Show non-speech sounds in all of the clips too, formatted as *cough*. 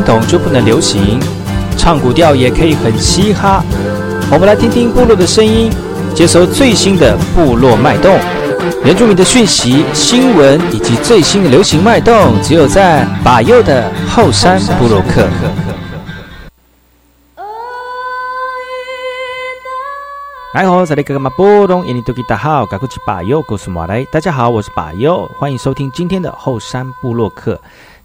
传统就不能流行，唱古调也可以很嘻哈。我们来听听部落的声音，接收最新的部落脉动、原住民的讯息、新闻以及最新的流行脉动，只有在把右的后山部落克。来好，这里哥哥马波东，印尼多吉大好，赶快去把右，告诉马来，大家好，我是把右，欢迎收听今天的后山部落客。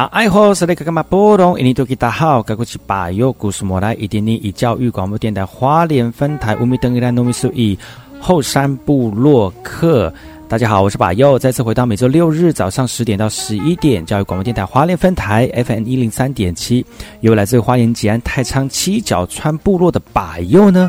那爱好是那个干嘛波动？印尼多吉大好，该过去把右故事莫来，一点尼以教育广播电台花莲分台乌米登伊兰诺米苏以后山部落客。大家好，我是把右，再次回到每周六日早上十点到十一点，教育广播电台花莲分台 FM 一零三点七，由来自花莲吉安太仓七角川部落的把右呢。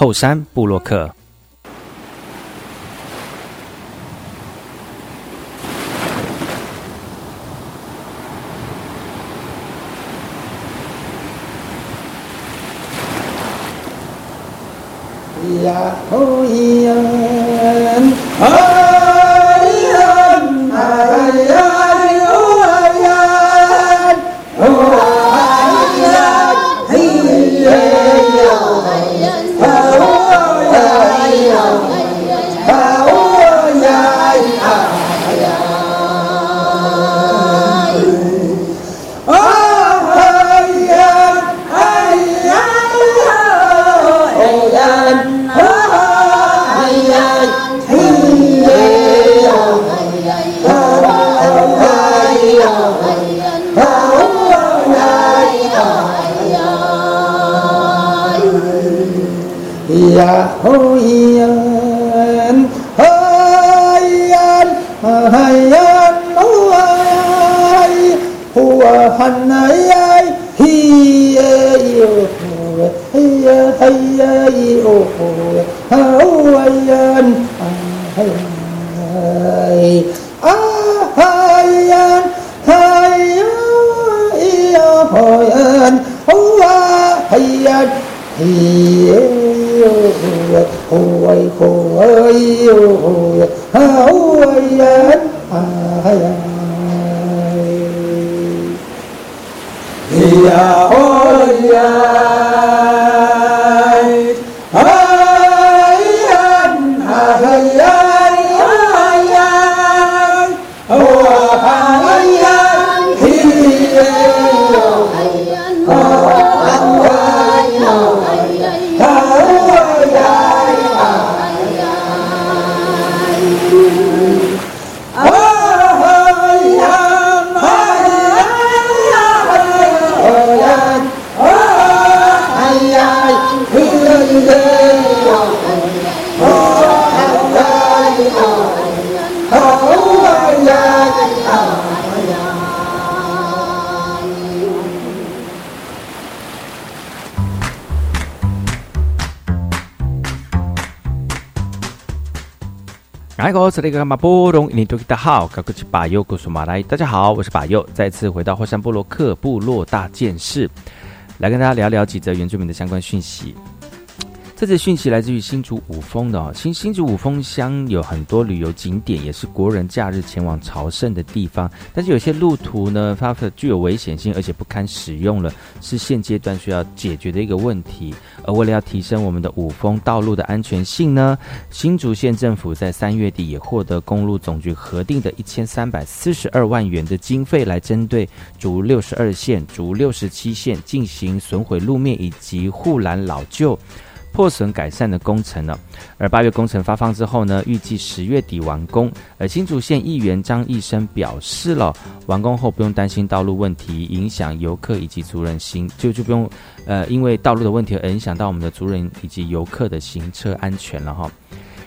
后山布洛克。呀哦咿呀，呀吼咿呀，哎呀，哎呀，哦哎，呼啊喊哎呀，这里个马波隆，你都大家好，我是巴佑，故事马来，大家好，我是巴尤，再次回到火山布洛克部落大件事，来跟大家聊聊几则原住民的相关讯息。这则讯息来自于新竹五峰的哦，新新竹五峰乡有很多旅游景点，也是国人假日前往朝圣的地方。但是有些路途呢，它具有危险性，而且不堪使用了，是现阶段需要解决的一个问题。而为了要提升我们的五峰道路的安全性呢，新竹县政府在三月底也获得公路总局核定的一千三百四十二万元的经费，来针对竹六十二线、竹六十七线进行损毁路面以及护栏老旧。破损改善的工程了，而八月工程发放之后呢，预计十月底完工。而新竹县议员张义生表示了，完工后不用担心道路问题影响游客以及族人行，就就不用呃因为道路的问题而影响到我们的族人以及游客的行车安全了哈。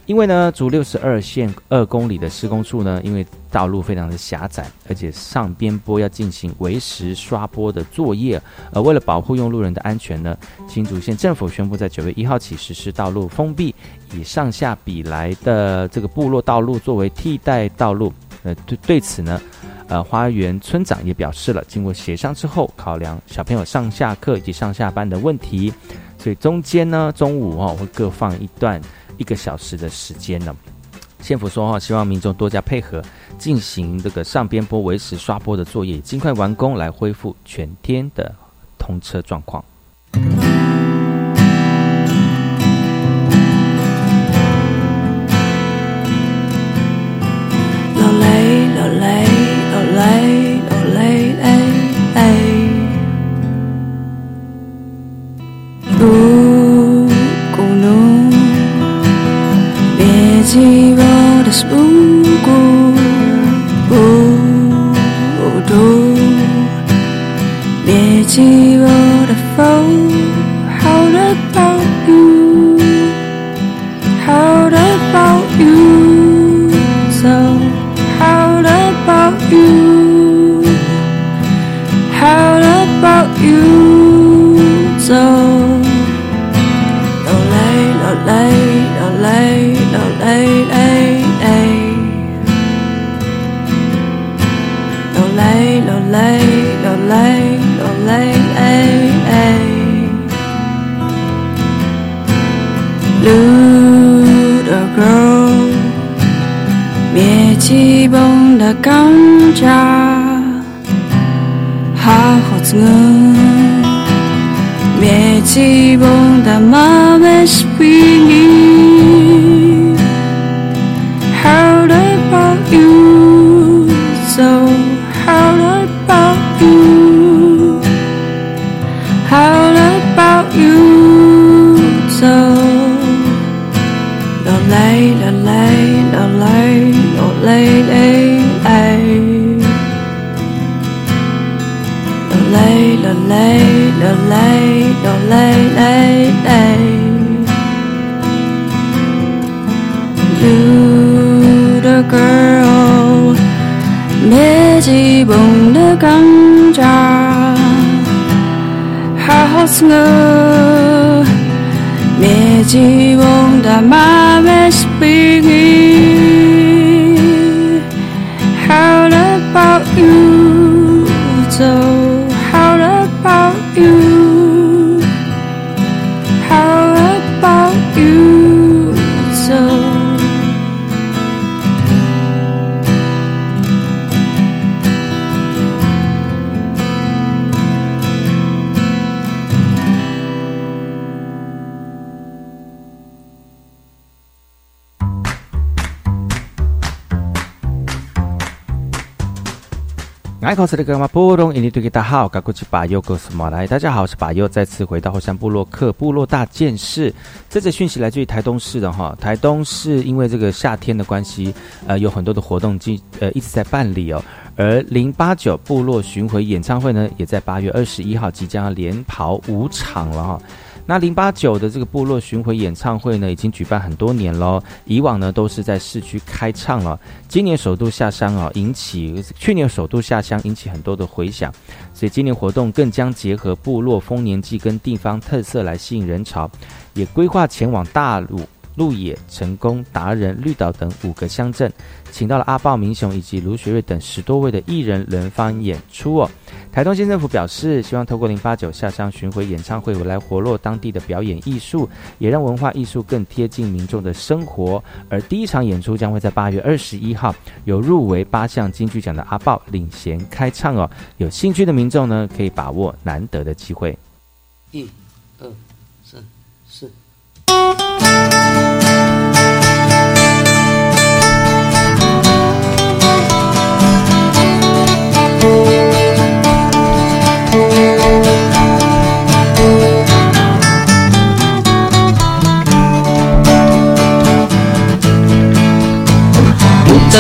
因为呢，主六十二线二公里的施工处呢，因为道路非常的狭窄，而且上边坡要进行围石刷坡的作业，而为了保护用路人的安全呢，新竹县政府宣布在九月一号起实施道路封闭，以上下比来的这个部落道路作为替代道路。呃，对对此呢，呃，花园村长也表示了，经过协商之后，考量小朋友上下课以及上下班的问题，所以中间呢，中午哦会各放一段。一个小时的时间呢，县府说哈，希望民众多加配合，进行这个上边坡维持刷坡的作业，尽快完工，来恢复全天的通车状况。Suku bodoh Biệt chi vô 路走。爱考斯的格玛波隆，印尼对给大家好，嘎古吉巴尤格斯马来，大家好，我是巴尤，再次回到后山部落克部落大件事。这则讯息来自于台东市的哈，台东市因为这个夏天的关系，呃，有很多的活动即呃一直在办理哦。而零八九部落巡回演唱会呢，也在八月二十一号即将要连跑五场了哈。那零八九的这个部落巡回演唱会呢，已经举办很多年喽。以往呢都是在市区开唱了，今年首度下乡啊，引起去年首度下乡引起很多的回响，所以今年活动更将结合部落丰年祭跟地方特色来吸引人潮，也规划前往大陆。鹿野、成功、达人、绿岛等五个乡镇，请到了阿豹、明雄以及卢学瑞等十多位的艺人轮番演出哦。台东县政府表示，希望透过零八九下乡巡回演唱会来活络当地的表演艺术，也让文化艺术更贴近民众的生活。而第一场演出将会在八月二十一号，有入围八项金曲奖的阿豹领衔开唱哦。有兴趣的民众呢，可以把握难得的机会。一、二、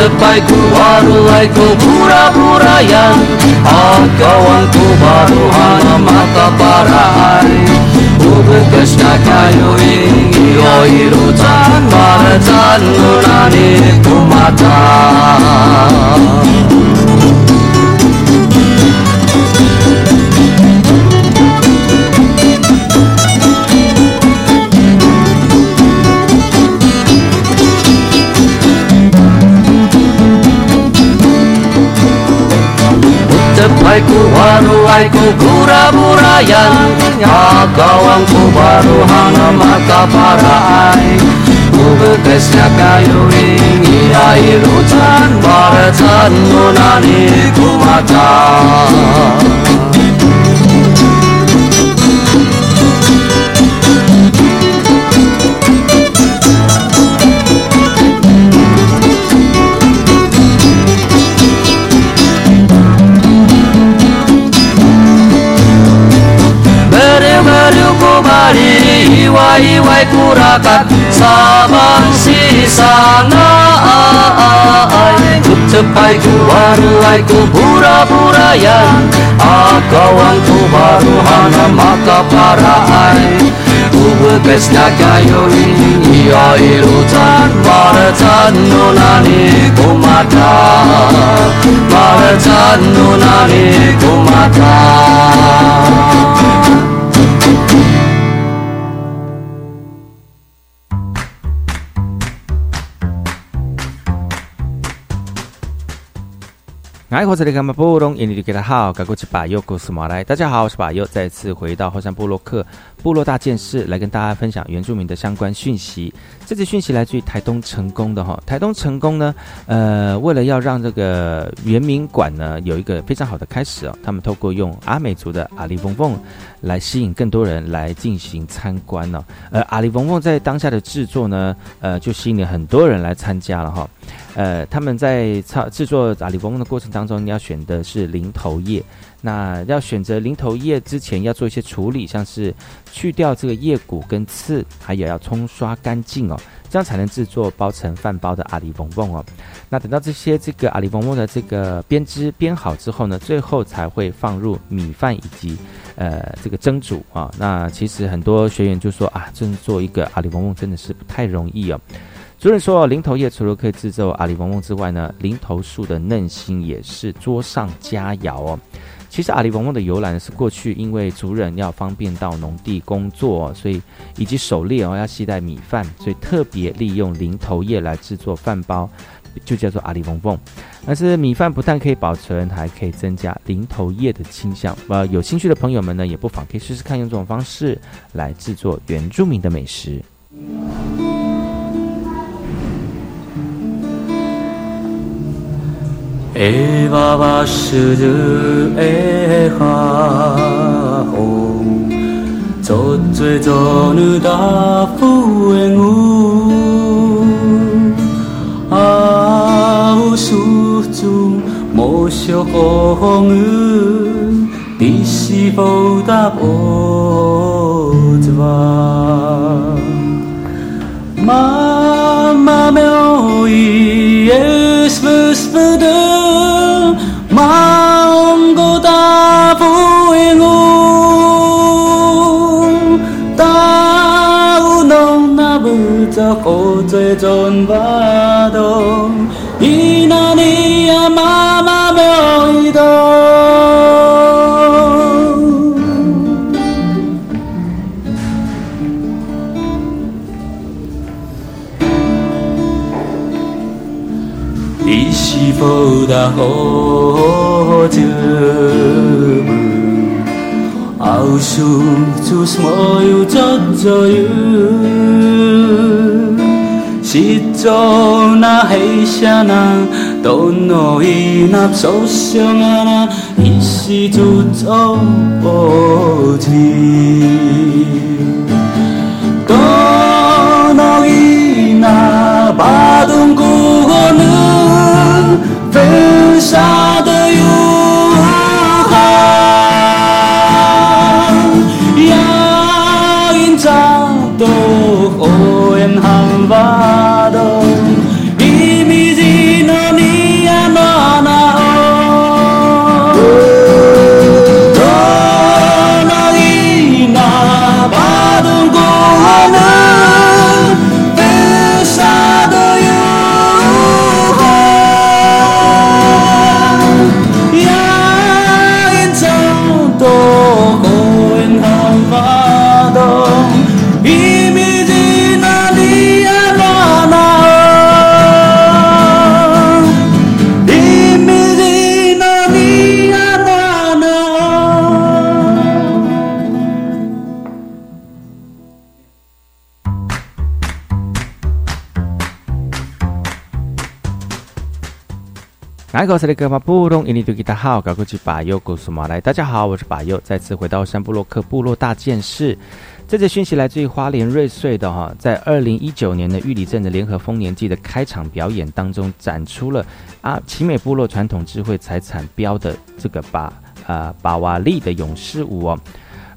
terbaikku Warullahku pura-pura yang Akawanku baru hana mata parai Ubukashna kayu ingi oiru tan Mara tan nunani kumata Aku baru aku kura burayan Kagawang ko baru hanga mata parai Kubekesnya kayu ringi air hujan Baratan nunani kumata सबै कुराका सामान सिसा चुपाइको बारुवाइको बुरा बुरा या आगवानको बारु हान माका पारा आए उबु बेस्ना गायो याइरो चान मार चान नानी घुमाता मार चान नानी घुमाता 爱火车的干嘛不懂？印尼给他好，赶过去把右故事马来。大家好，我是把右，再次回到后山部落克部落大件事，来跟大家分享原住民的相关讯息。这次讯息来自于台东成功的哈，台东成功呢，呃，为了要让这个原民馆呢有一个非常好的开始哦，他们透过用阿美族的阿里凤凤来吸引更多人来进行参观哦。呃，阿里凤凤在当下的制作呢，呃，就吸引了很多人来参加了哈。呃，他们在操制作阿里凤凤的过程当中，你要选的是零头叶。那要选择零头叶之前，要做一些处理，像是去掉这个叶骨跟刺，还有要冲刷干净哦，这样才能制作包成饭包的阿里凤凤哦。那等到这些这个阿里凤凤的这个编织编好之后呢，最后才会放入米饭以及呃这个蒸煮啊。那其实很多学员就说啊，真做一个阿里凤凤真的是不太容易哦。主任说，零头叶除了可以制作阿里凤凤之外呢，零头树的嫩心也是桌上佳肴哦。其实阿里翁翁的由来是过去因为族人要方便到农地工作，所以以及狩猎哦要携带米饭，所以特别利用零头叶来制作饭包，就叫做阿里翁翁。但是米饭不但可以保存，还可以增加零头叶的倾向。呃，有兴趣的朋友们呢，也不妨可以试试看用这种方式来制作原住民的美食。Eva başladı ehahom 저쪽에 저는 다 부행우 아우수중 모셔홍은 디시보다 보즈와 마마메오이 예스브스브드 阿哥打不赢我，阿母侬那不做好做怎巴东？伊那尼阿妈妈咪伊东，伊是无打我。아우수 주스모유 젖저유 시조나 헤이샤 嗨，各位的哥马布隆，印尼多吉达好，我是巴佑古苏马来，大家好，我是巴佑，再次回到山布洛克部落大件事。这则讯息来自于花莲瑞穗的哈，在二零一九年的玉里镇的联合丰年祭的开场表演当中，展出了啊奇美部落传统智慧财产标的这个把啊巴瓦利的勇士舞哦。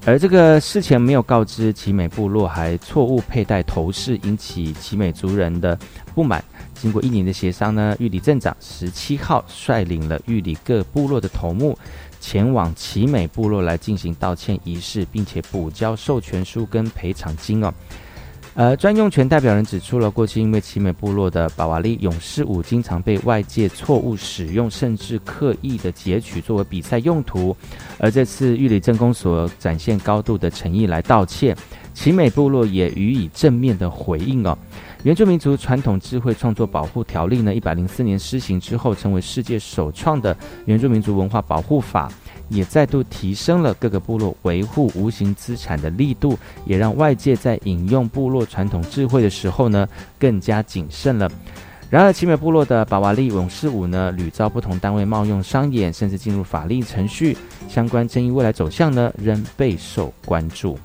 而这个事前没有告知奇美部落，还错误佩戴头饰，引起奇美族人的不满。经过一年的协商呢，玉里镇长十七号率领了玉里各部落的头目，前往奇美部落来进行道歉仪式，并且补交授权书跟赔偿金哦。呃，专用权代表人指出了，过去因为奇美部落的巴瓦利勇士舞经常被外界错误使用，甚至刻意的截取作为比赛用途，而这次玉里镇公所展现高度的诚意来道歉，奇美部落也予以正面的回应哦。原住民族传统智慧创作保护条例呢，一百零四年施行之后，成为世界首创的原住民族文化保护法，也再度提升了各个部落维护无形资产的力度，也让外界在引用部落传统智慧的时候呢，更加谨慎了。然而，奇美部落的巴瓦利勇士舞呢，屡遭不同单位冒用商演，甚至进入法律程序，相关争议未来走向呢，仍备受关注。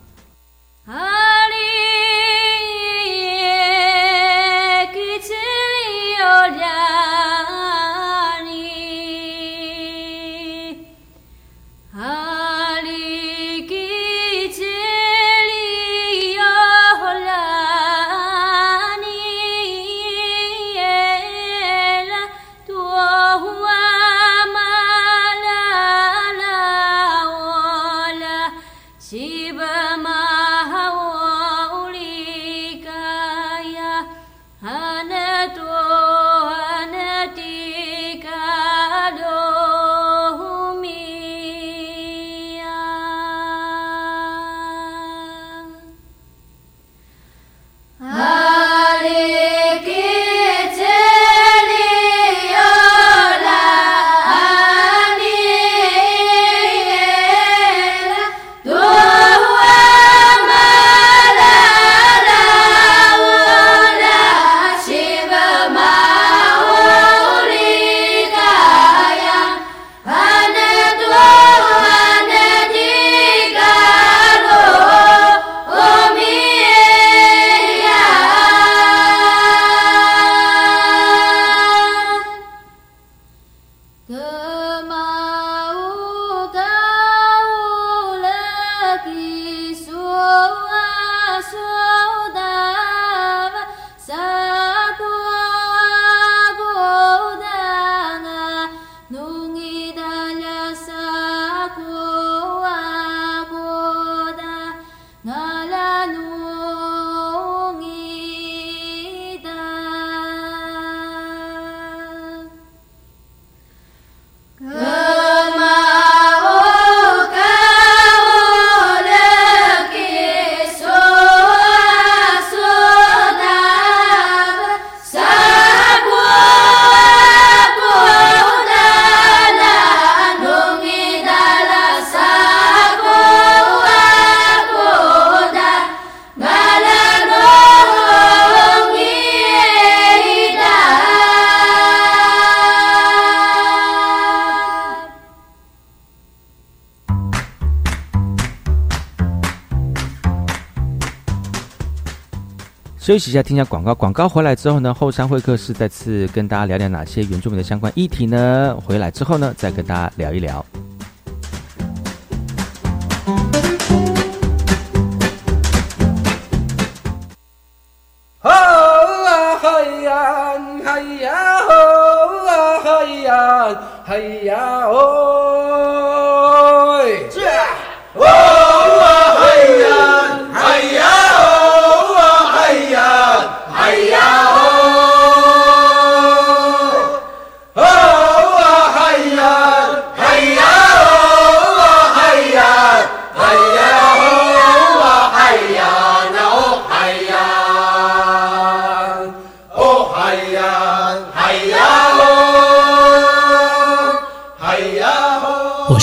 休息一下，听一下广告。广告回来之后呢，后山会客室再次跟大家聊聊哪些原住民的相关议题呢？回来之后呢，再跟大家聊一聊。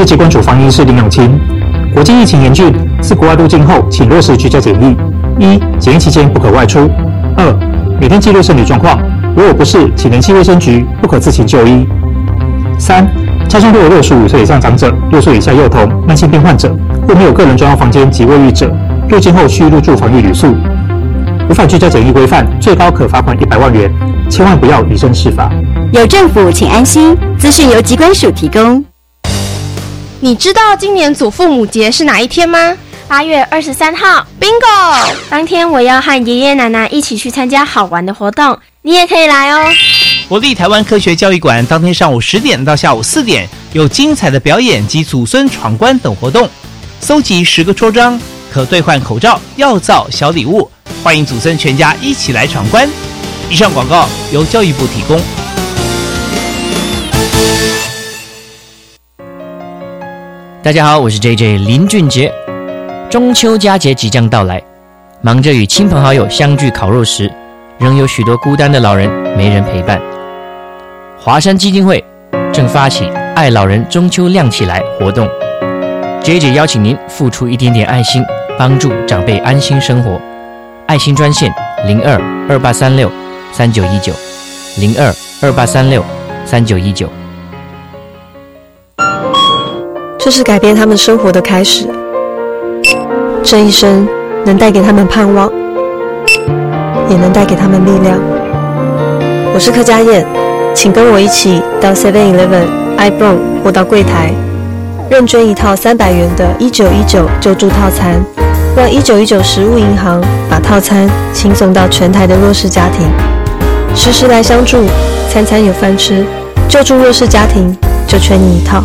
是疾管署防疫师林永清。国际疫情严峻，自国外入境后，请落实居家检疫：一、检疫期间不可外出；二、每天记录身体状况，如有不适，请联系卫生局，不可自行就医；三、家中若有六十五岁以上长者、六岁以下幼童、慢性病患者或没有个人专用房间及卫浴者，入境后需入住防疫旅宿。违反居家检疫规范，最高可罚款一百万元，千万不要以身试法。有政府，请安心。资讯由机关署提供。你知道今年祖父母节是哪一天吗？八月二十三号，bingo！当天我要和爷爷奶奶一起去参加好玩的活动，你也可以来哦。国立台湾科学教育馆当天上午十点到下午四点有精彩的表演及祖孙闯关等活动，搜集十个戳章可兑换口罩、药皂、小礼物，欢迎祖孙全家一起来闯关。以上广告由教育部提供。大家好，我是 J J 林俊杰。中秋佳节即将到来，忙着与亲朋好友相聚烤肉时，仍有许多孤单的老人没人陪伴。华山基金会正发起“爱老人中秋亮起来”活动，J J 邀请您付出一点点爱心，帮助长辈安心生活。爱心专线零二二八三六。三九一九零二二八三六三九一九，这是改变他们生活的开始。这一生能带给他们盼望，也能带给他们力量。我是柯佳燕，请跟我一起到 Seven Eleven、iBon 或到柜台，认捐一套三百元的“一九一九”救助套餐，让一九一九食物银行把套餐轻送到全台的弱势家庭。时时来相助，餐餐有饭吃，救助弱势家庭就缺你一套。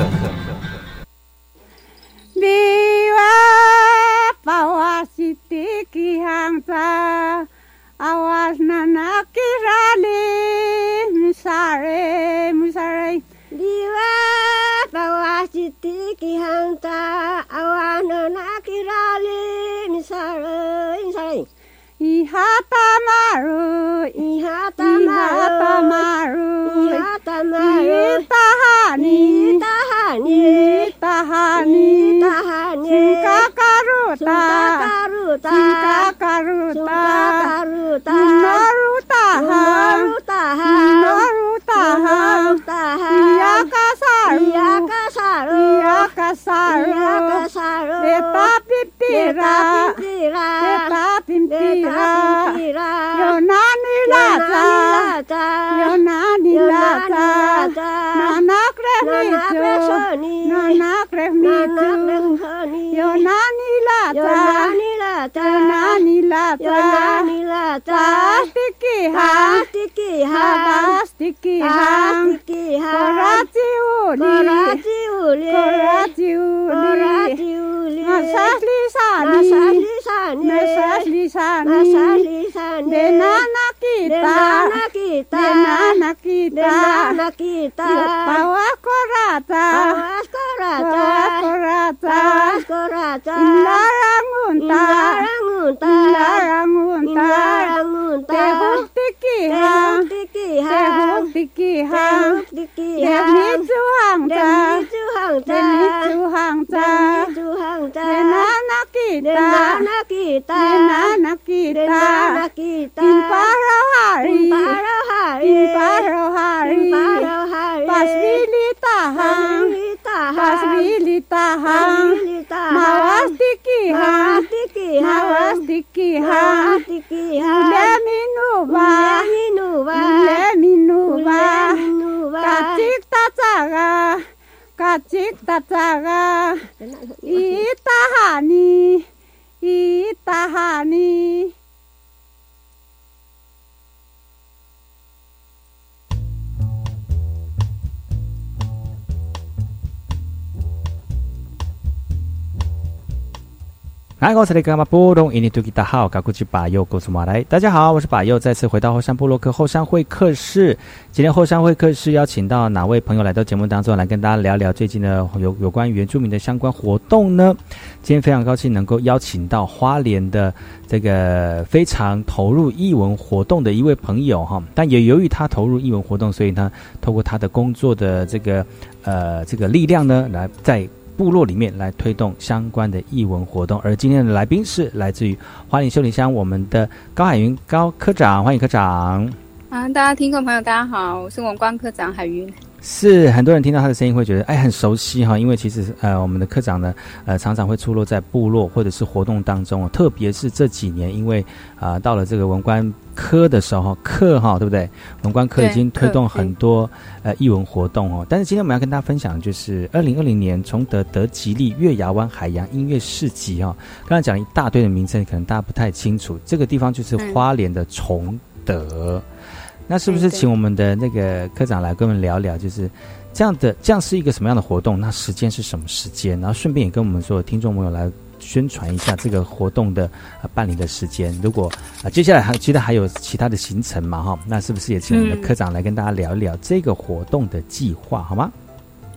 Nasas lisani. Nasas lisani. Nasas lisani. Nasas lisani. Denana kita. Denana kita. Denana kita. Denana kita. Pawas korata. Pawas korata. Pawas korata. Pawas korata. Indarangunta. Indarangunta. Indarangunta. Indarangunta. Tebuk tikiha. Tebuk. Demi Tuhangta, Demi Tuhangta, Denana kita, Denana kita, Imparo hari, Imparo hari, Pasbilitahang, Pasbilitahang, Mawas tikihang, Mawas tikihang, Leminuba, Leminuba, Kacik tacaga, Kacik tacaga, Itahani, Itahani. 来，我是那个马波东，印尼土吉大号，高古吉巴 तस्वीर लेता हम मस्ती की हम मस्ती की हम ले काचिक ताचागा काचिक ताचागा ई ताहानी 大家好，我是巴佑，再次回到后山部落克后山会客室。今天后山会客室邀请到哪位朋友来到节目当中，来跟大家聊聊最近的有有关原住民的相关活动呢？今天非常高兴能够邀请到花莲的这个非常投入艺文活动的一位朋友哈，但也由于他投入艺文活动，所以呢，透过他的工作的这个呃这个力量呢，来在。部落里面来推动相关的艺文活动，而今天的来宾是来自于花莲秀林乡我们的高海云高科长，欢迎科长。啊，大家听众朋友，大家好，我是文光科长海云。是很多人听到他的声音会觉得哎很熟悉哈，因为其实呃我们的科长呢 *laughs* 呃常常会出落在部落或者是活动当中特别是这几年，因为啊到了这个文官科的时候课哈对不对？文官科已经推动很多呃艺文活动哦。但是今天我们要跟大家分享就是二零二零年崇德德吉利月牙湾海洋音乐市集哈。刚才讲了一大堆的名称，可能大家不太清楚，这个地方就是花莲的崇德。那是不是请我们的那个科长来跟我们聊聊，就是这样的，这样是一个什么样的活动？那时间是什么时间？然后顺便也跟我们所有听众朋友来宣传一下这个活动的办理的时间。如果啊接下来还其他还有其他的行程嘛？哈，那是不是也请我们的科长来跟大家聊一聊这个活动的计划，好吗？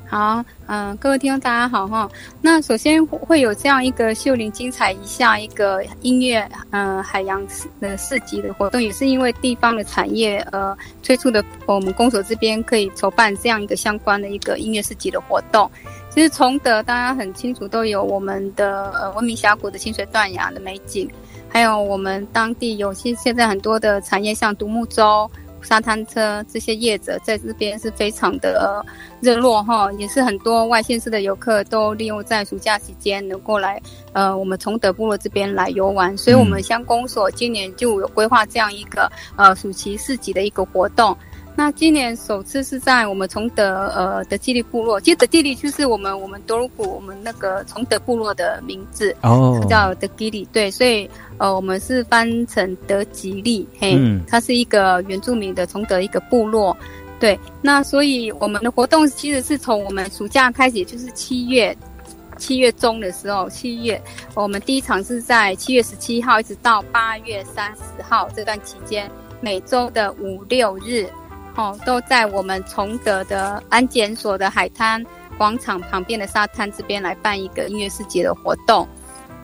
好，嗯，各位听众大家好哈。那首先会有这样一个秀林精彩一下一个音乐，嗯，海洋的市集的活动，也是因为地方的产业呃推出的，我们公所这边可以筹办这样一个相关的一个音乐市集的活动。其实崇德大家很清楚，都有我们的呃文明峡谷的清水断崖的美景，还有我们当地有些现在很多的产业，像独木舟。沙滩车这些业者在这边是非常的热络哈，也是很多外县市的游客都利用在暑假期间能够来，呃，我们崇德部落这边来游玩，所以我们乡公所今年就有规划这样一个呃暑期市集的一个活动。那今年首次是在我们崇德呃的基利部落，其实德基利就是我们我们多鲁古我们那个崇德部落的名字哦，叫德基利，对，所以呃我们是翻成德吉利，嘿，它是一个原住民的崇德一个部落，对，那所以我们的活动其实是从我们暑假开始，就是七月七月中的时候，七月我们第一场是在七月十七号一直到八月三十号这段期间，每周的五六日。哦，都在我们崇德的安检所的海滩广场旁边的沙滩这边来办一个音乐世界的活动。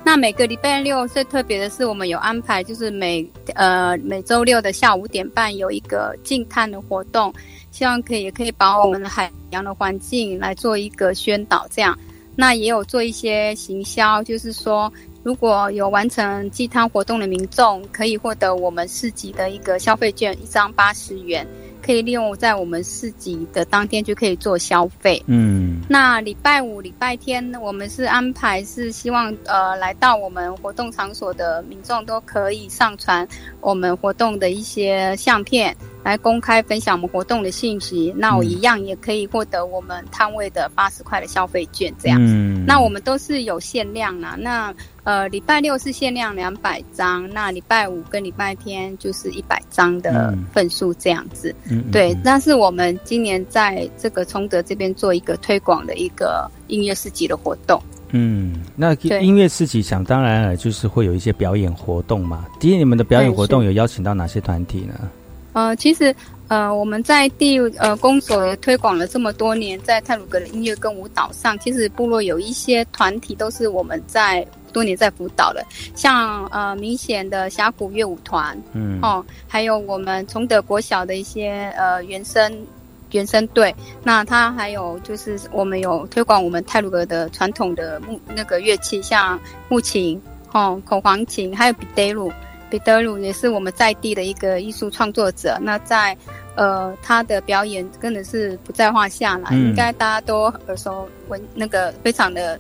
那每个礼拜六最特别的是，我们有安排，就是每呃每周六的下午五点半有一个净滩的活动，希望可以也可以把我们的海洋的环境来做一个宣导。这样，那也有做一些行销，就是说如果有完成祭滩活动的民众，可以获得我们市集的一个消费券，一张八十元。可以利用在我们市集的当天就可以做消费。嗯，那礼拜五、礼拜天我们是安排是希望呃来到我们活动场所的民众都可以上传我们活动的一些相片。来公开分享我们活动的信息，那我一样也可以获得我们摊位的八十块的消费券，这样。嗯。那我们都是有限量啦，那呃礼拜六是限量两百张，那礼拜五跟礼拜天就是一百张的份数这样子。嗯。对，那是我们今年在这个崇德这边做一个推广的一个音乐市集的活动。嗯，那音乐市集想当然了，就是会有一些表演活动嘛。今天你们的表演活动有邀请到哪些团体呢？呃，其实，呃，我们在地呃公所推广了这么多年，在泰鲁格的音乐跟舞蹈上，其实部落有一些团体都是我们在多年在辅导的，像呃明显的峡谷乐舞团，嗯，哦，还有我们崇德国小的一些呃原声原声队，那他还有就是我们有推广我们泰鲁格的传统的木那个乐器，像木琴，哦，口簧琴，还有比德鲁。彼得鲁也是我们在地的一个艺术创作者，那在呃他的表演真的是不在话下了，应该大家都耳熟闻那个非常的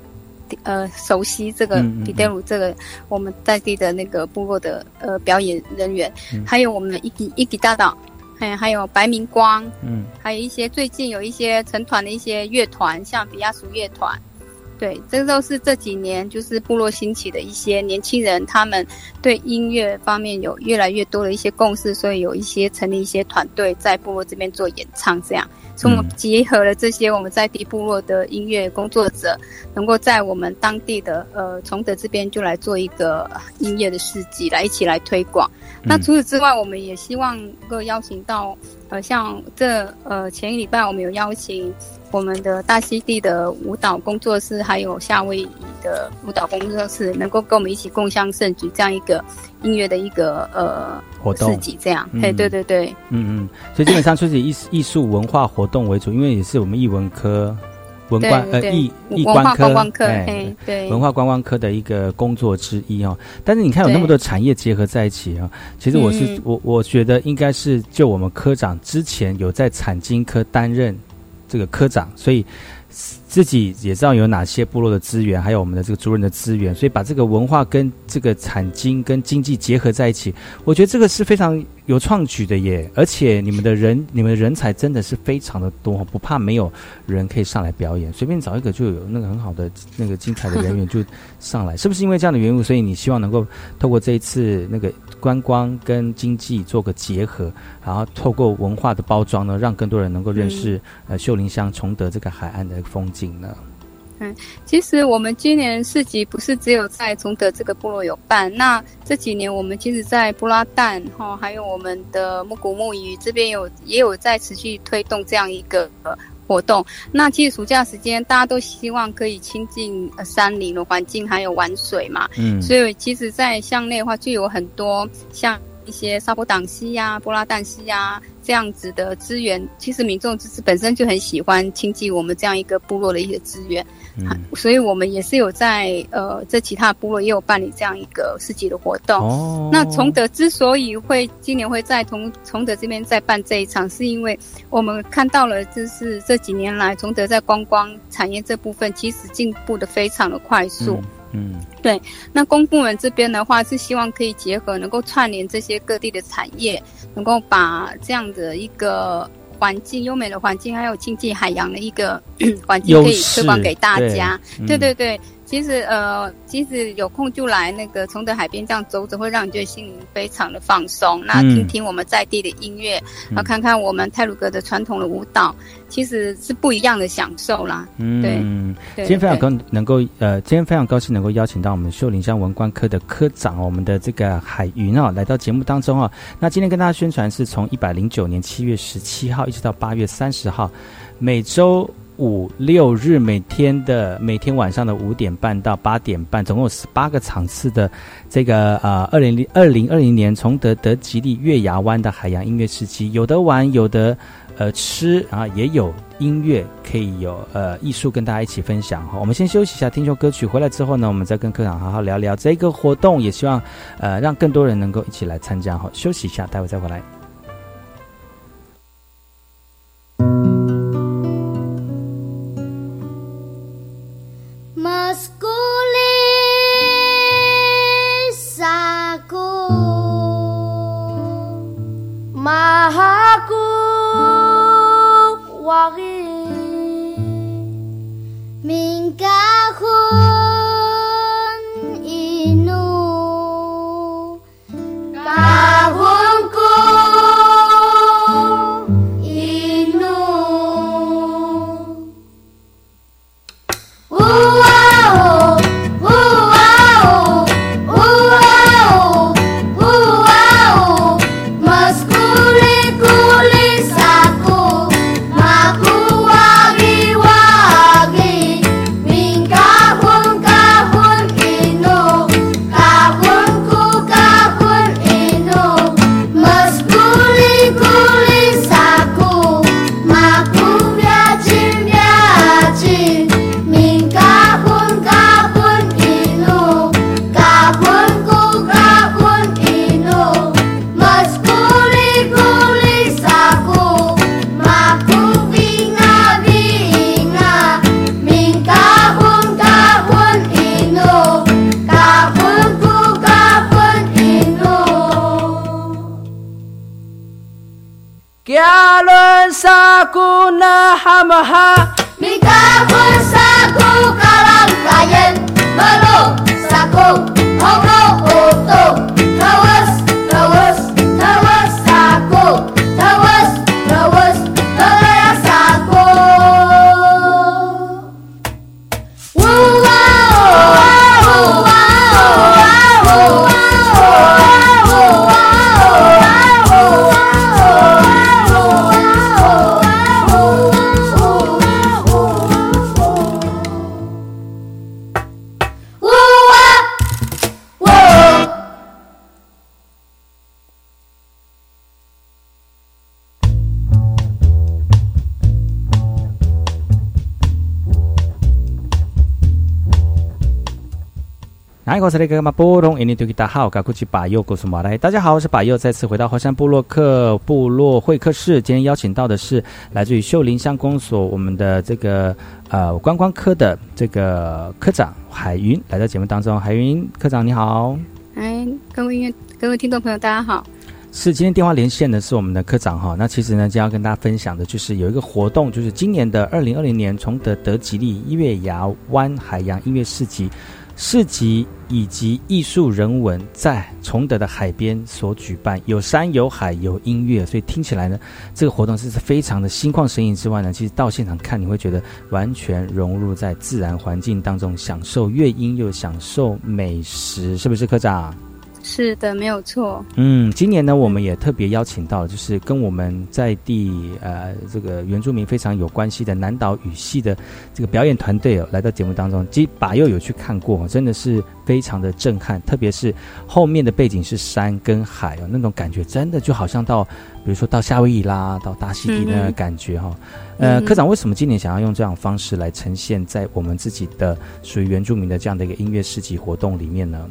呃熟悉这个彼得鲁这个我们在地的那个部落的呃表演人员，还有我们的一吉一吉大岛，还还有白明光，嗯，还有一些最近有一些成团的一些乐团，像比亚俗乐团。对，这都是这几年就是部落兴起的一些年轻人，他们对音乐方面有越来越多的一些共识，所以有一些成立一些团队在部落这边做演唱，这样。所以我们结合了这些我们在地部落的音乐工作者，能够在我们当地的呃崇德这边就来做一个音乐的市集，来一起来推广。那除此之外，我们也希望能够邀请到呃像这呃前一礼拜我们有邀请。我们的大溪地的舞蹈工作室，还有夏威夷的舞蹈工作室，能够跟我们一起共襄盛举这样一个音乐的一个呃活动，自己这样，嘿，对对对，嗯嗯，所以基本上就是以艺术文化活动为主，因为也是我们艺文科文官呃艺艺观科哎对文化观光科的一个工作之一哦。但是你看有那么多产业结合在一起啊，其实我是我我觉得应该是就我们科长之前有在产经科担任。这个科长，所以自己也知道有哪些部落的资源，还有我们的这个族人的资源，所以把这个文化跟这个产经跟经济结合在一起，我觉得这个是非常。有创举的耶，而且你们的人，你们的人才真的是非常的多，不怕没有人可以上来表演，随便找一个就有那个很好的那个精彩的人员就上来，是不是？因为这样的缘故，所以你希望能够透过这一次那个观光跟经济做个结合，然后透过文化的包装呢，让更多人能够认识呃秀林乡崇德这个海岸的风景。呢？嗯，其实我们今年市集不是只有在崇德这个部落有办，那这几年我们其实，在布拉旦哈，还有我们的木古木鱼这边有也有在持续推动这样一个活动。那其实暑假时间大家都希望可以亲近山林的环境，还有玩水嘛。嗯，所以其实，在乡内的话，就有很多像一些沙坡党溪呀、布拉旦溪呀。这样子的资源，其实民众就是本身就很喜欢亲近我们这样一个部落的一些资源，嗯，所以我们也是有在呃，在其他部落也有办理这样一个市集的活动。哦，那崇德之所以会今年会在崇崇德这边再办这一场，是因为我们看到了，就是这几年来崇德在观光产业这部分其实进步的非常的快速。嗯，对。那公部门这边的话，是希望可以结合，能够串联这些各地的产业，能够把这样的一个环境优美的环境，还有经济海洋的一个 *clears throat* 环境，可以推广给大家。对对对。其实呃，其实有空就来那个崇德海边这样走走，会让你觉得心灵非常的放松。那听听我们在地的音乐，然后看看我们泰鲁格的传统的舞蹈，其实是不一样的享受啦。嗯，对。今天非常高能够呃，今天非常高兴能够邀请到我们秀林乡文官科的科长，我们的这个海云啊，来到节目当中啊。那今天跟大家宣传是从一百零九年七月十七号一直到八月三十号，每周。五六日每天的每天晚上的五点半到八点半，总共有十八个场次的这个呃二零零二零二零年崇德德吉利月牙湾的海洋音乐时期，有的玩，有的呃吃啊，也有音乐可以有呃艺术跟大家一起分享哈。我们先休息一下，听首歌曲，回来之后呢，我们再跟科长好好聊聊这个活动，也希望呃让更多人能够一起来参加哈。休息一下，待会再回来。soirée. Namaha. 是那个嘛？波隆印尼多吉达好，嘎古吉巴佑古苏马来。大家好，我是巴佑，再次回到华山部落克部落会客室。今天邀请到的是来自于秀林乡公所我们的这个呃观光科的这个科长海云来到节目当中。海云科长你好，哎，各位音乐各位听众朋友，大家好。是今天电话连线的是我们的科长哈。那其实呢，今天要跟大家分享的就是有一个活动，就是今年的二零二零年崇德德吉利月牙湾海洋音乐市集。市集以及艺术人文在崇德的海边所举办，有山有海有音乐，所以听起来呢，这个活动是非常的心旷神怡之外呢，其实到现场看你会觉得完全融入在自然环境当中，享受乐音又享受美食，是不是科长？是的，没有错。嗯，今年呢，我们也特别邀请到了，就是跟我们在地呃这个原住民非常有关系的南岛语系的这个表演团队哦，来到节目当中。其实把又有去看过，真的是非常的震撼，特别是后面的背景是山跟海哦，那种感觉真的就好像到，比如说到夏威夷啦，到大溪地那个感觉哈、呃，科长为什么今年想要用这样方式来呈现在我们自己的属于原住民的这样的一个音乐市集活动里面呢？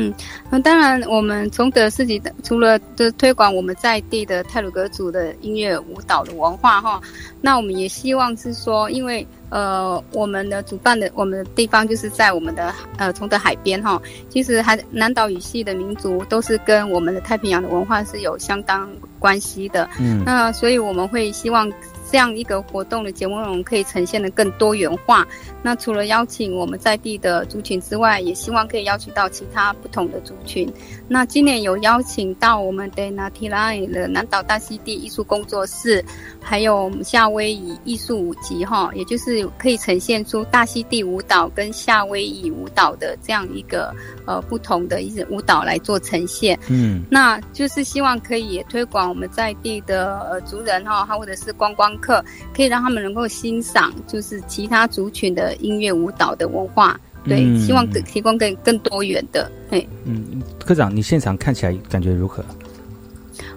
嗯，那当然，我们崇德市集的除了就是推广我们在地的泰鲁格族的音乐舞蹈的文化哈，那我们也希望是说，因为呃，我们的主办的我们的地方就是在我们的呃崇德海边哈，其实还南岛语系的民族都是跟我们的太平洋的文化是有相当关系的，嗯那所以我们会希望。这样一个活动的节目内容可以呈现的更多元化。那除了邀请我们在地的族群之外，也希望可以邀请到其他不同的族群。那今年有邀请到我们的 Nati Line 的南岛大溪地艺术工作室，还有夏威夷艺术舞集哈，也就是可以呈现出大溪地舞蹈跟夏威夷舞蹈的这样一个呃不同的一些舞蹈来做呈现。嗯那就是希望可以也推广我们在地的呃族人哈，或者是观光客，可以让他们能够欣赏就是其他族群的音乐舞蹈的文化。对，嗯希望更提供更更多元的，嘿，嗯，科长，你现场看起来感觉如何？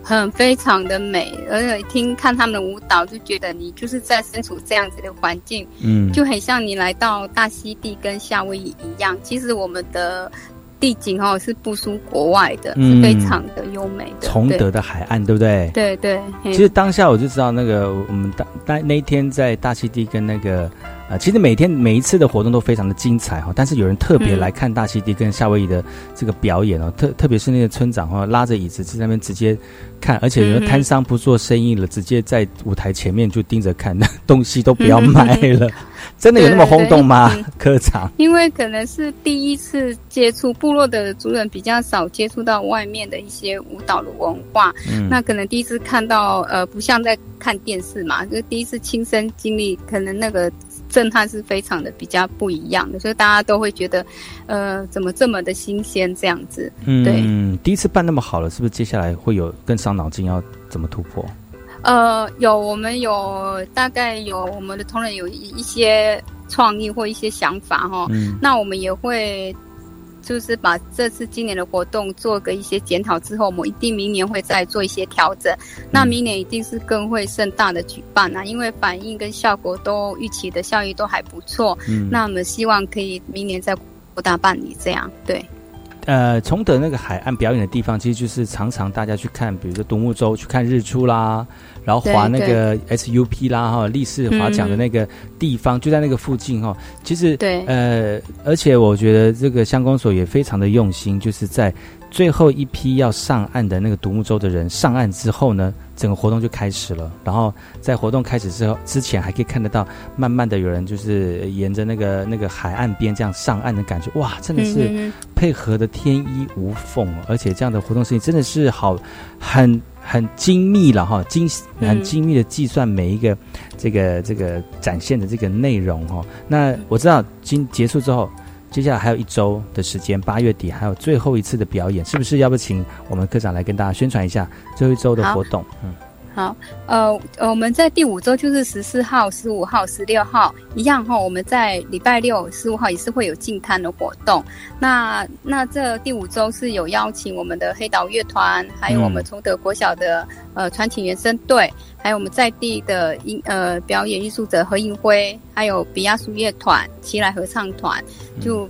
很非常的美，而且听看他们的舞蹈，就觉得你就是在身处这样子的环境，嗯就很像你来到大溪地跟夏威夷一样。其实我们的地景哦是不输国外的，嗯是非常的优美的。崇德的海岸，对不对？对对，其实当下我就知道，那个我们当当那一天在大溪地跟那个呃，其实每天每一次的活动都非常的精彩哈，但是有人特别嗯。来看大溪地跟夏威夷的这个表演哦，特特别是那个村长哈，拉着椅子在那边直接看，而且有摊商不做生意了，直接在舞台前面就盯着看，那东西都不要卖了，真的有那么轰动吗科长？因为可能是第一次接触部落的族人比较少接触到外面的一些舞蹈的文化，嗯。那可能第一次看到呃，不像在看电视嘛，就是第一次亲身经历，可能那个震撼是非常的比较不一样的，所以大家都会觉得，呃，怎么这么的新鲜这样子？嗯对，嗯，第一次办那么好了，是不是接下来会有更伤脑筋要怎么突破？呃，有我们有大概有我们的同仁有一一些创意或一些想法哈，嗯那我们也会就是把这次今年的活动做个一些检讨之后，我们一定明年会再做一些调整。那明年一定是更会盛大的举办啊，因为反应跟效果都预期的效益都还不错。嗯那我们希望可以明年再扩大办理这样，对。呃，崇德那个海岸表演的地方，其实就是常常大家去看，比如说独木舟去看日出啦，然后划那个 SUP 啦，哈，立式划桨的那个地方、就在那个附近哈。其实对呃，而且我觉得这个乡公所也非常的用心，就是在最后一批要上岸的那个独木舟的人上岸之后呢，整个活动就开始了。然后在活动开始之后，之前还可以看得到，慢慢的有人就是沿着那个那个海岸边这样上岸的感觉，哇，真的是配合的天衣无缝，而且这样的活动事情真的是好很。很精密了哈，精很精密的计算每一个这个这个展现的这个内容哈。那我知道今结束之后，接下来还有一周的时间，八月底还有最后一次的表演，是不是？要不请我们科长来跟大家宣传一下最后一周的活动？嗯。好，呃，我们在第五周就是十四号、十五号、十六号一样哈。我们在礼拜六、十五号也是会有进摊的活动。那那这第五周是有邀请我们的黑岛乐团，还有我们崇德国小的呃传奇原声队，还有我们在地的音呃表演艺术者何应辉，还有比亚苏乐团、奇来合唱团，就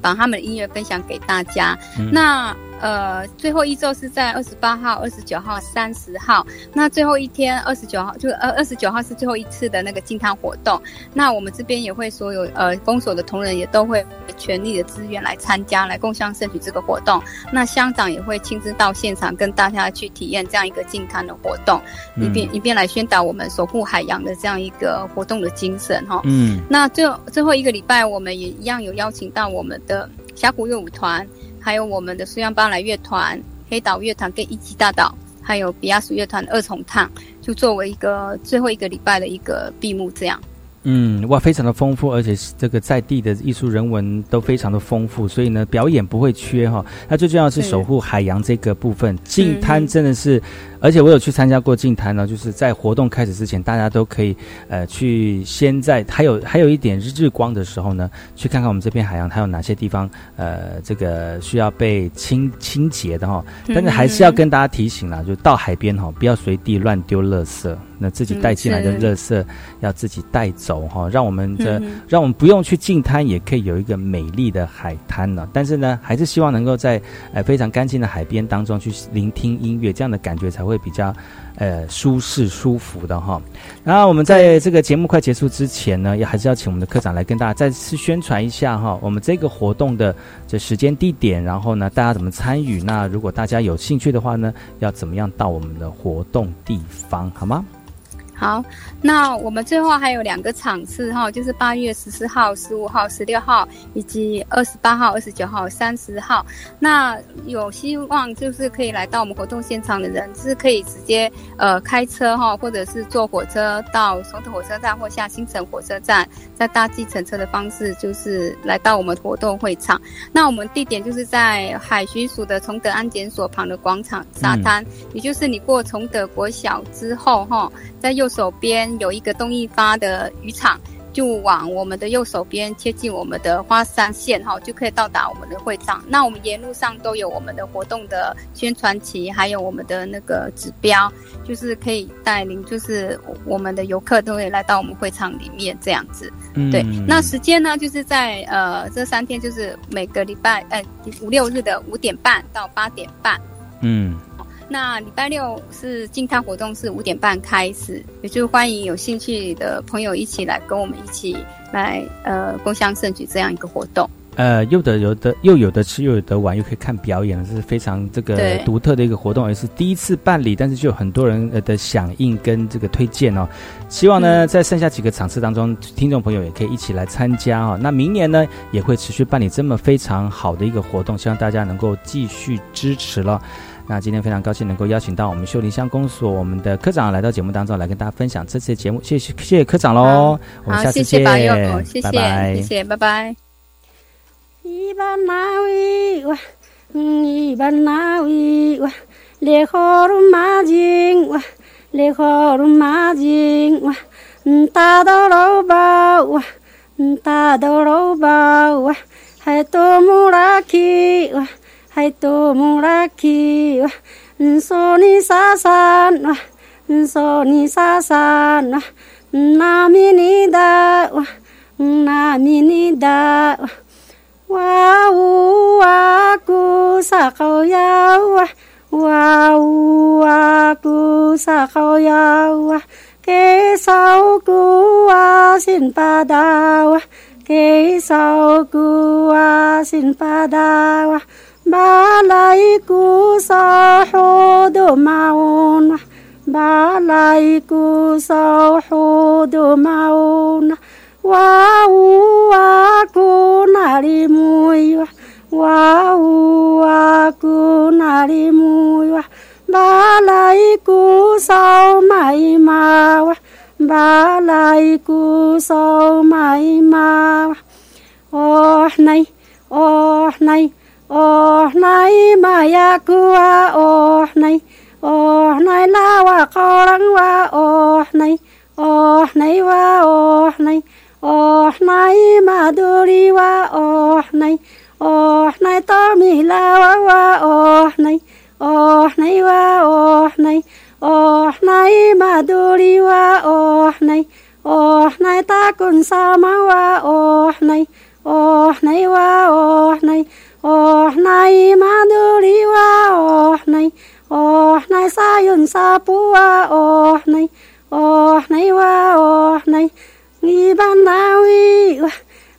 把他们的音乐分享给大家。那呃，最后一周是在二十八号、二十九号、三十号。那最后一天，二十九号就呃二十九号是最后一次的那个进摊活动。那我们这边也会所有呃公所的同仁也都会全力的资源来参加，来共襄盛举这个活动。那乡长也会亲自到现场跟大家去体验这样一个进摊的活动，一边一边来宣导我们守护海洋的这样一个活动的精神哈。嗯。那最后最后一个礼拜，我们也一样有邀请到我们的峡谷乐舞团。还有我们的苏央巴莱乐团、黑岛乐团跟一级大岛，还有比亚斯乐团二重唱，就作为一个最后一个礼拜的一个闭幕，这样。嗯，哇，非常的丰富，而且这个在地的艺术人文都非常的丰富，所以呢，表演不会缺哈。那最重要是守护海洋这个部分，净滩真的是。而且我有去参加过净滩呢，就是在活动开始之前，大家都可以呃去先在还有还有一点日光的时候呢，去看看我们这片海洋还有哪些地方呃这个需要被清清洁的哈。但是还是要跟大家提醒啦，就到海边哈，不要随地乱丢垃圾，那自己带进来的垃圾要自己带走哈，让我们的让我们不用去净滩，也可以有一个美丽的海滩呢。但是呢，还是希望能够在呃非常干净的海边当中去聆听音乐，这样的感觉才会。会比较，呃，舒适舒服的哈。然后我们在这个节目快结束之前呢，也还是要请我们的科长来跟大家再次宣传一下哈，我们这个活动的这时间地点，然后呢，大家怎么参与？那如果大家有兴趣的话呢，要怎么样到我们的活动地方，好吗？好，那我们最后还有两个场次哈，就是八月十四号、十五号、十六号，以及二十八号、二十九号、三十号。那有希望就是可以来到我们活动现场的人，是可以直接呃开车哈，或者是坐火车到松德火车站或下新城火车站，再搭计程车的方式，就是来到我们活动会场。那我们地点就是在海巡署的崇德安检所旁的广场沙滩，也就是你过崇德国小之后哈，在右。手边有一个东一发的渔场，就往我们的右手边贴近我们的花山线哈，就可以到达我们的会场。那我们沿路上都有我们的活动的宣传旗，还有我们的那个指标，就是可以带领，就是我们的游客都会来到我们会场里面这样子。对，那时间呢，就是在呃这三天，就是每个礼拜呃五六日的五点半到八点半。嗯。那礼拜六是静态活动，是五点半开始，也就欢迎有兴趣的朋友一起来跟我们一起来呃共享盛举这样一个活动。呃，又得有的又有的吃又有的玩，又可以看表演，这是非常这个独特的一个活动，也是第一次办理，但是就有很多人的响应跟这个推荐哦。希望呢，在剩下几个场次当中，听众朋友也可以一起来参加哦。那明年呢，也会持续办理这么非常好的一个活动，希望大家能够继续支持了。那今天非常高兴能够邀请到我们秀林乡公所我们的科长来到节目当中来跟大家分享这次节目，谢谢谢谢科长喽，我们下次见，拜拜，谢谢，拜拜。一班那位哇，一班那位哇，烈火如马金哇，烈火如马金哇，嗯，大刀老包哇，嗯，大刀老包哇，还多木拉起哇。hai tu muraki. Wah nso ni sasan. Wah nso ni sasan. Wah nami ni da wah nami ni da wah wau aku sakau ya wah wau aku sakau ya wah ke sau ku asin pada. Wah ke sau ku asin pada. Wah ba lai cu sa ho do maun ba lai cu sa ho do maun wa u wa ku na ri mui wa u wa ku na ri mui wa ba lai cu sa mai ma. Wa ba lai cu sa mai ma. Oh này oh này oh này maya kua oh này oh này la wa korang wa oh này oh này wa oh này oh này maduri wa oh này oh này to mi la wa wa oh này oh này wa oh này oh này maduri wa oh này oh này ta kun sama wa oh này oh này wa oh này 哦，那伊玛努里哇，哦，那，哦，那撒云萨布哇，哦，那，哦，那哇，哦，那，伊班那维哇，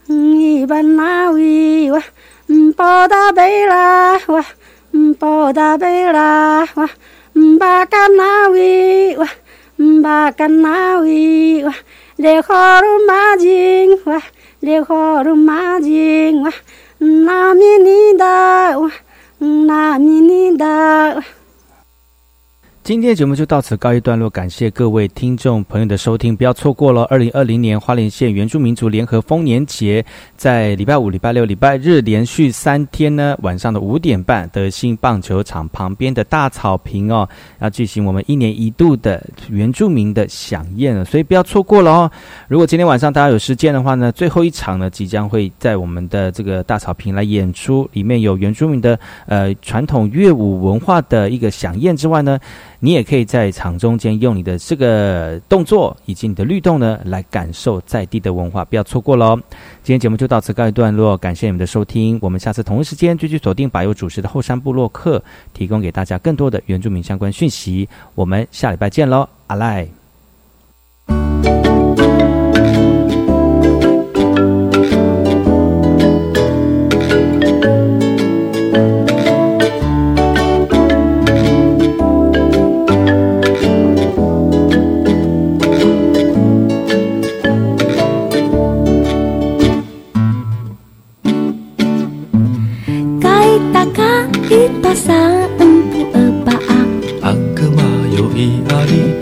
伊班那维哇，嗯，波达贝拉哇，嗯，波达贝拉哇，嗯，巴干那维哇，嗯，巴干那维哇，列火鲁玛金哇，列火鲁玛金哇。na menina. 今天的节目就到此告一段落，感谢各位听众朋友的收听，不要错过了二零二零年花莲县原住民族联合丰年节，在礼拜五、礼拜六、礼拜日连续三天呢，晚上的五点半，德兴棒球场旁边的大草坪哦，要举行我们一年一度的原住民的飨宴了，所以不要错过了哦。如果今天晚上大家有时间的话呢，最后一场呢，即将会在我们的这个大草坪来演出，里面有原住民的呃传统乐舞文化的一个飨宴之外呢。你也可以在场中间用你的这个动作以及你的律动呢，来感受在地的文化，不要错过喽！今天节目就到此告一段落，感谢你们的收听，我们下次同一时间继续锁定百优主持的后山部落客，提供给大家更多的原住民相关讯息。我们下礼拜见喽，阿赖。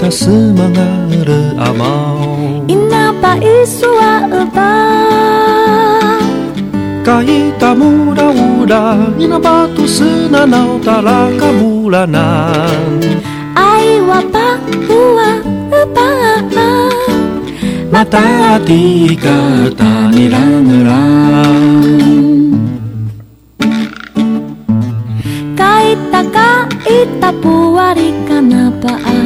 sa mga Ina pa isuwa pa Kahit amura-ura Ina pa to sa nanaw tala kamulanan Ay wapa huwa pa Mata ati kata nilangurang Kaita kaita puari kanapa na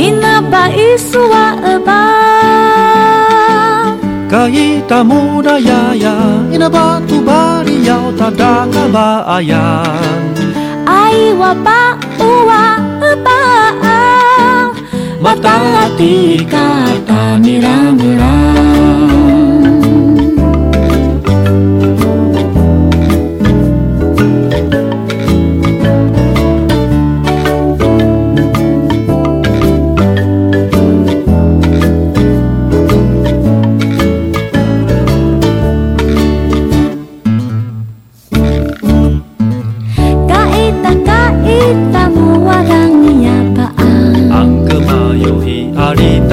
Inapa isua eba Kaita muda yaya ina batu bari yau tadaka baayan Ai wapa ua eba Mata hati kata nirang-nirang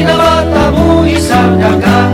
ina bata isang dagang namina